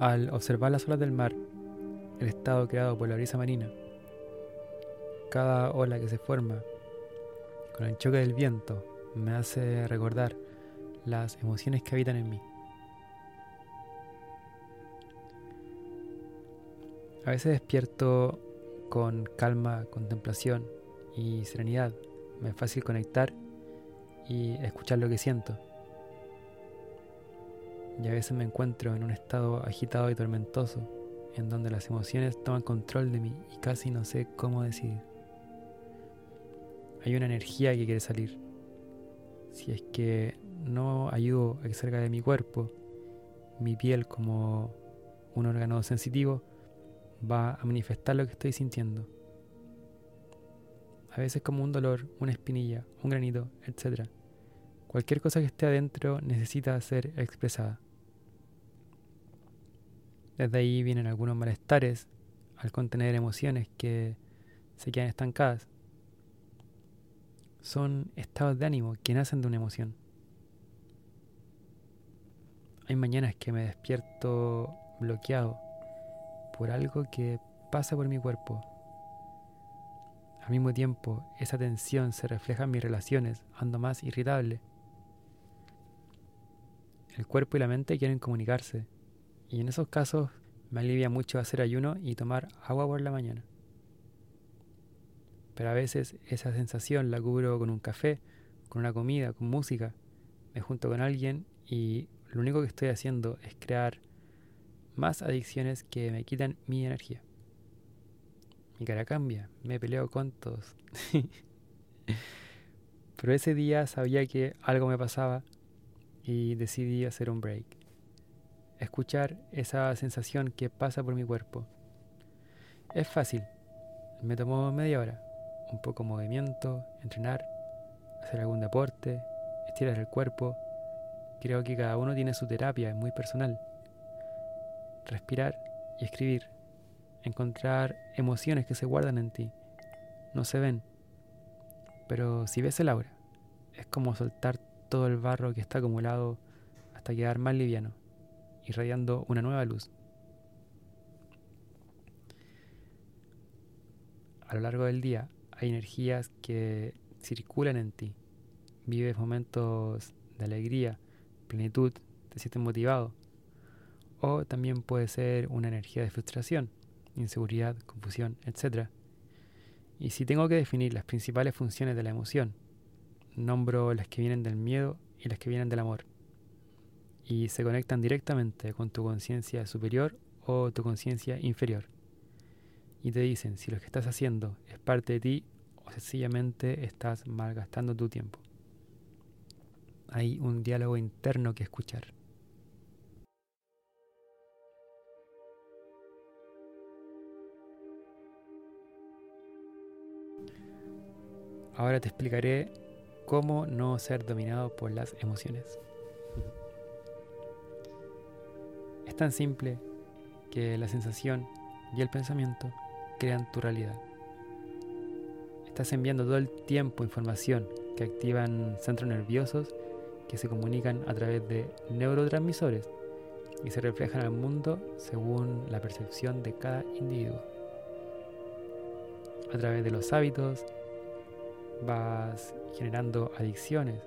Al observar las olas del mar, el estado creado por la brisa marina, cada ola que se forma con el choque del viento me hace recordar las emociones que habitan en mí. A veces despierto con calma, contemplación y serenidad. Me es fácil conectar y escuchar lo que siento. Y a veces me encuentro en un estado agitado y tormentoso, en donde las emociones toman control de mí y casi no sé cómo decidir. Hay una energía que quiere salir. Si es que no ayudo a que salga de mi cuerpo, mi piel como un órgano sensitivo va a manifestar lo que estoy sintiendo. A veces como un dolor, una espinilla, un granito, etc. Cualquier cosa que esté adentro necesita ser expresada. Desde ahí vienen algunos malestares al contener emociones que se quedan estancadas. Son estados de ánimo que nacen de una emoción. Hay mañanas que me despierto bloqueado por algo que pasa por mi cuerpo. Al mismo tiempo, esa tensión se refleja en mis relaciones, ando más irritable. El cuerpo y la mente quieren comunicarse, y en esos casos me alivia mucho hacer ayuno y tomar agua por la mañana. Pero a veces esa sensación la cubro con un café, con una comida, con música. Me junto con alguien y lo único que estoy haciendo es crear más adicciones que me quitan mi energía. Mi cara cambia, me peleo con todos. Pero ese día sabía que algo me pasaba y decidí hacer un break. Escuchar esa sensación que pasa por mi cuerpo. Es fácil. Me tomó media hora. Un poco de movimiento, entrenar, hacer algún deporte, estirar el cuerpo. Creo que cada uno tiene su terapia, es muy personal respirar y escribir, encontrar emociones que se guardan en ti, no se ven, pero si ves el aura, es como soltar todo el barro que está acumulado hasta quedar más liviano, irradiando una nueva luz. A lo largo del día hay energías que circulan en ti. Vives momentos de alegría, plenitud, te sientes motivado, o también puede ser una energía de frustración, inseguridad, confusión, etc. Y si tengo que definir las principales funciones de la emoción, nombro las que vienen del miedo y las que vienen del amor. Y se conectan directamente con tu conciencia superior o tu conciencia inferior. Y te dicen si lo que estás haciendo es parte de ti o sencillamente estás malgastando tu tiempo. Hay un diálogo interno que escuchar. Ahora te explicaré cómo no ser dominado por las emociones. Es tan simple que la sensación y el pensamiento crean tu realidad. Estás enviando todo el tiempo información que activan centros nerviosos que se comunican a través de neurotransmisores y se reflejan al mundo según la percepción de cada individuo. A través de los hábitos, vas generando adicciones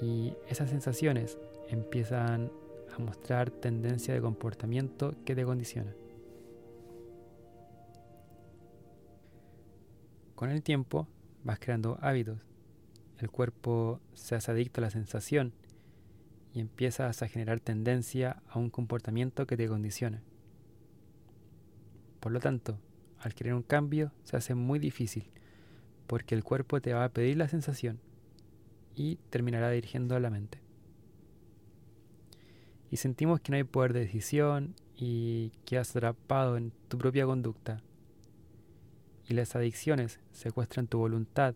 y esas sensaciones empiezan a mostrar tendencia de comportamiento que te condiciona. Con el tiempo vas creando hábitos. El cuerpo se hace adicto a la sensación y empiezas a generar tendencia a un comportamiento que te condiciona. Por lo tanto, al querer un cambio se hace muy difícil porque el cuerpo te va a pedir la sensación y terminará dirigiendo a la mente. Y sentimos que no hay poder de decisión y quedas atrapado en tu propia conducta. Y las adicciones secuestran tu voluntad,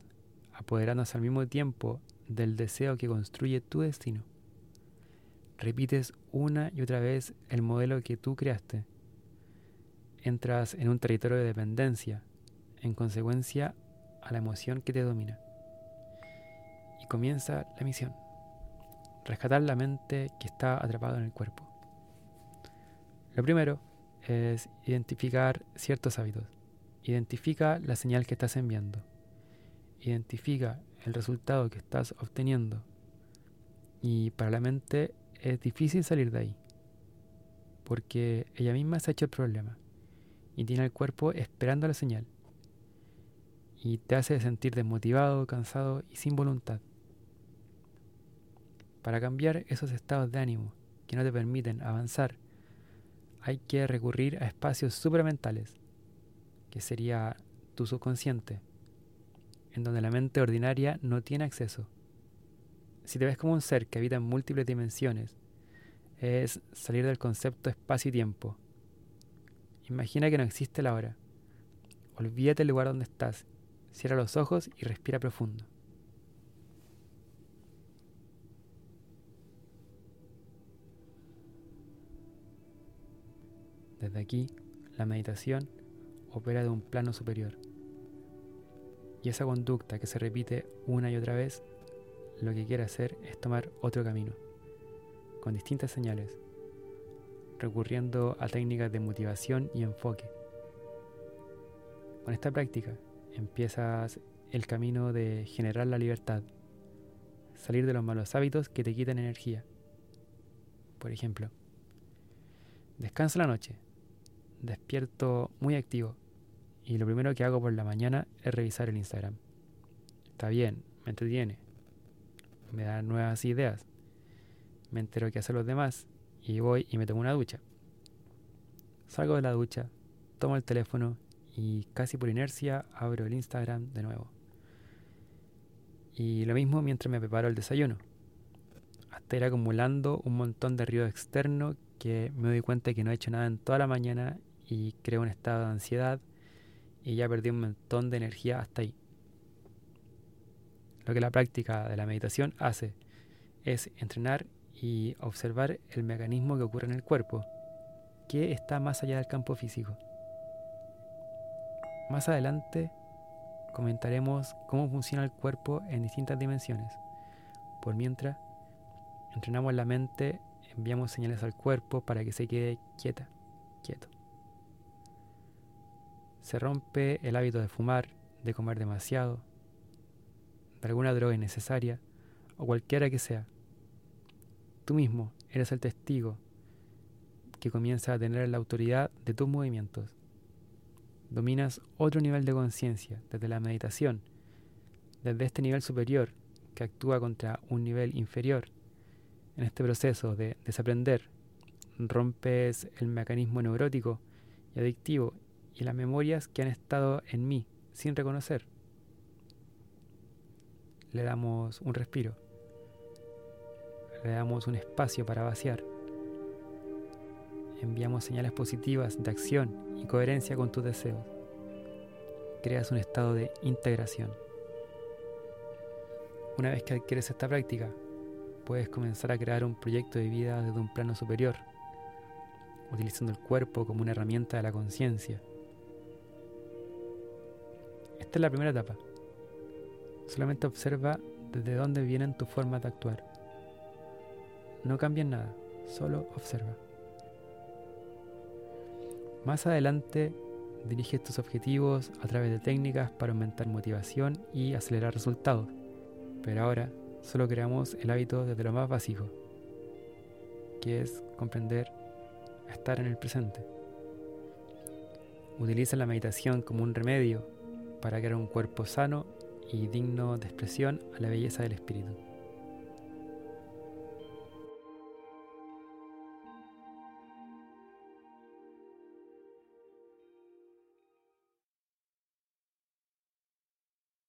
apoderándose al mismo tiempo del deseo que construye tu destino. Repites una y otra vez el modelo que tú creaste. Entras en un territorio de dependencia. En consecuencia, a la emoción que te domina. Y comienza la misión. Rescatar la mente que está atrapada en el cuerpo. Lo primero es identificar ciertos hábitos. Identifica la señal que estás enviando. Identifica el resultado que estás obteniendo. Y para la mente es difícil salir de ahí, porque ella misma se ha hecho el problema y tiene el cuerpo esperando la señal. Y te hace sentir desmotivado, cansado y sin voluntad. Para cambiar esos estados de ánimo que no te permiten avanzar, hay que recurrir a espacios supramentales, que sería tu subconsciente, en donde la mente ordinaria no tiene acceso. Si te ves como un ser que habita en múltiples dimensiones, es salir del concepto espacio y tiempo. Imagina que no existe la hora. Olvídate del lugar donde estás, cierra los ojos y respira profundo. Desde aquí, la meditación opera de un plano superior. Y esa conducta que se repite una y otra vez, lo que quiere hacer es tomar otro camino, con distintas señales, recurriendo a técnicas de motivación y enfoque. Con esta práctica empiezas el camino de generar la libertad, salir de los malos hábitos que te quitan energía. Por ejemplo, descansa la noche, despierto muy activo y lo primero que hago por la mañana es revisar el Instagram. Está bien, me entretiene, me da nuevas ideas, me entero qué hacen los demás y voy y me tomo una ducha. Salgo de la ducha, tomo el teléfono y casi por inercia abro el Instagram de nuevo. Y lo mismo mientras me preparo el desayuno. Hasta ir acumulando un montón de ruido externo que me doy cuenta que no he hecho nada en toda la mañana y creo un estado de ansiedad y ya perdí un montón de energía hasta ahí. Lo que la práctica de la meditación hace es entrenar y observar el mecanismo que ocurre en el cuerpo, que está más allá del campo físico. Más adelante comentaremos cómo funciona el cuerpo en distintas dimensiones. Por mientras, entrenamos la mente, enviamos señales al cuerpo para que se quede quieta, quieto. Se rompe el hábito de fumar, de comer demasiado, de alguna droga innecesaria o cualquiera que sea. Tú mismo eres el testigo que comienza a tener la autoridad de tus movimientos. Dominas otro nivel de conciencia desde la meditación, desde este nivel superior que actúa contra un nivel inferior. En este proceso de desaprender, rompes el mecanismo neurótico y adictivo y las memorias que han estado en mí sin reconocer. Le damos un respiro. Le damos un espacio para vaciar. Enviamos señales positivas de acción y coherencia con tus deseos. Creas un estado de integración. Una vez que adquieres esta práctica, puedes comenzar a crear un proyecto de vida desde un plano superior, utilizando el cuerpo como una herramienta de la conciencia esta es la primera etapa. Solamente observa desde dónde vienen tus formas de actuar. No cambies nada, solo observa. Más adelante, diriges tus objetivos a través de técnicas para aumentar motivación y acelerar resultados. Pero ahora solo creamos el hábito desde lo más básico, que es comprender estar en el presente. Utiliza la meditación como un remedio para crear un cuerpo sano y digno de expresión a la belleza del espíritu.